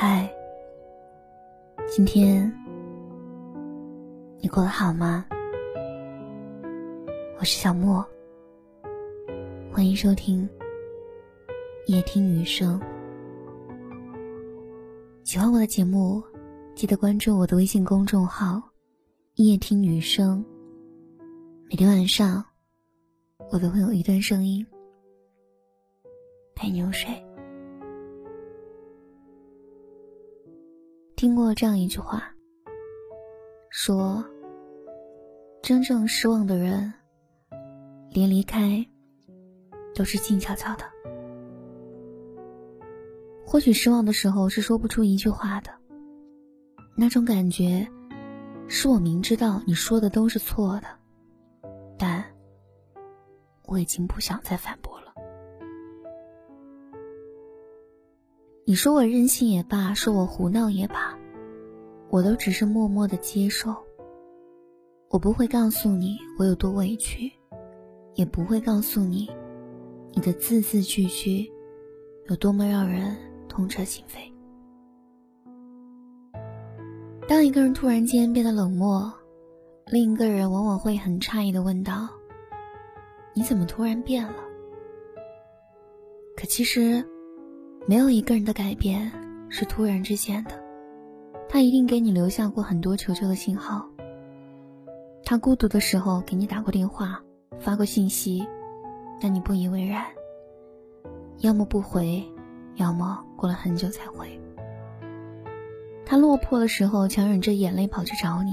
嗨，今天你过得好吗？我是小莫，欢迎收听夜听雨声。喜欢我的节目，记得关注我的微信公众号“夜听雨声”。每天晚上，我都会有一段声音陪你入睡。听过这样一句话，说：真正失望的人，连离开都是静悄悄的。或许失望的时候是说不出一句话的，那种感觉，是我明知道你说的都是错的。但我已经不想再反驳你说我任性也罢，说我胡闹也罢，我都只是默默的接受。我不会告诉你我有多委屈，也不会告诉你你的字字句句有多么让人痛彻心扉。当一个人突然间变得冷漠，另一个人往往会很诧异的问道：“你怎么突然变了？”可其实，没有一个人的改变是突然之间的，他一定给你留下过很多求救的信号。他孤独的时候给你打过电话，发过信息，但你不以为然，要么不回，要么过了很久才回。他落魄的时候强忍着眼泪跑去找你。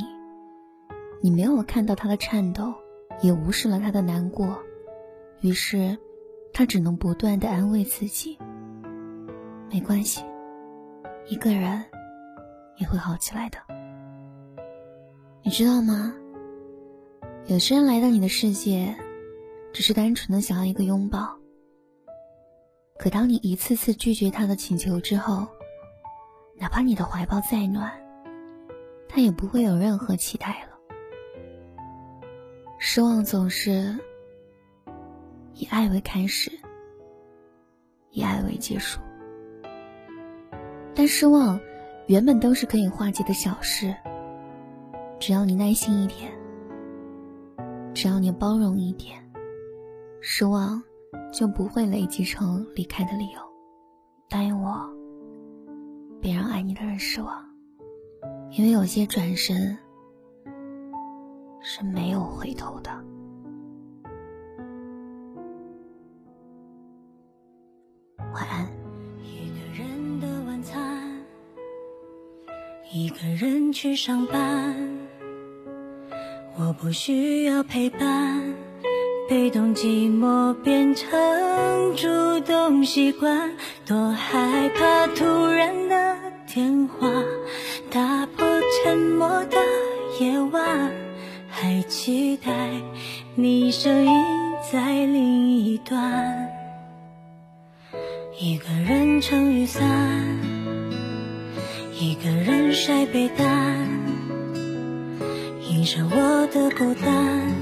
你没有看到他的颤抖，也无视了他的难过，于是，他只能不断的安慰自己：“没关系，一个人也会好起来的。”你知道吗？有些人来到你的世界，只是单纯的想要一个拥抱。可当你一次次拒绝他的请求之后，哪怕你的怀抱再暖，他也不会有任何期待了。失望总是以爱为开始，以爱为结束。但失望原本都是可以化解的小事，只要你耐心一点，只要你包容一点，失望就不会累积成离开的理由。答应我，别让爱你的人失望，因为有些转身。是没有回头的。一个人去上班。我不需要陪伴，被动寂寞变成主动习惯。多害怕突然的电话，打破沉默的夜晚。还期待你声音在另一端，一个人撑雨伞，一个人晒被单，映着我的孤单，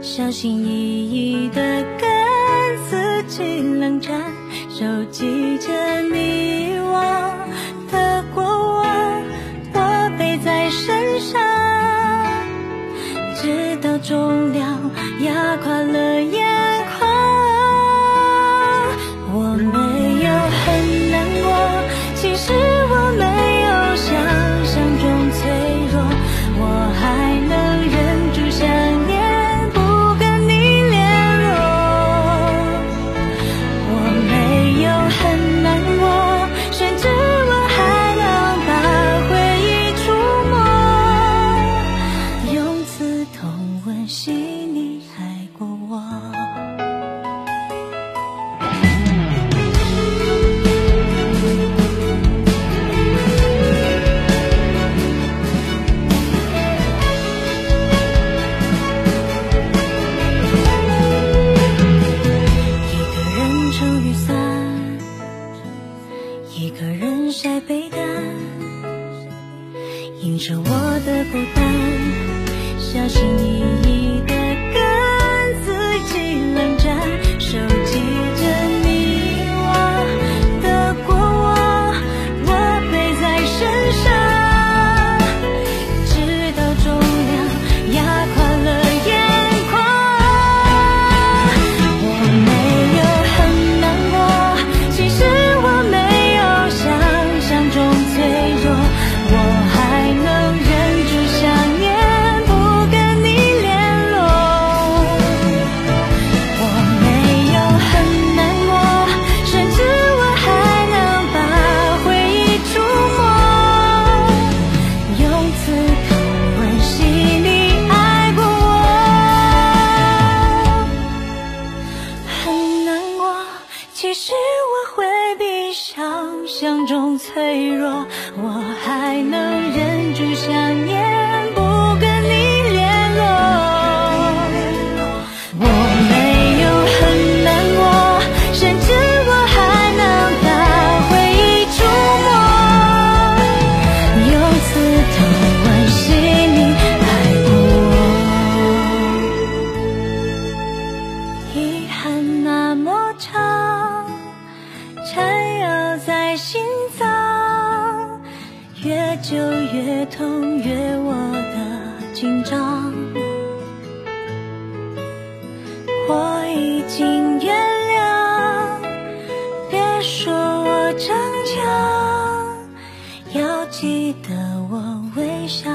小心翼翼的跟自己冷战，收集着你我的过往，我背在身上。直到重量压垮了痛温细你爱过我。一个人撑雨伞，一个人晒被单，映着我的孤单，小心翼翼是我会比想象中脆弱我还能忍住笑紧张。我已经原谅，别说我逞强，要记得我微笑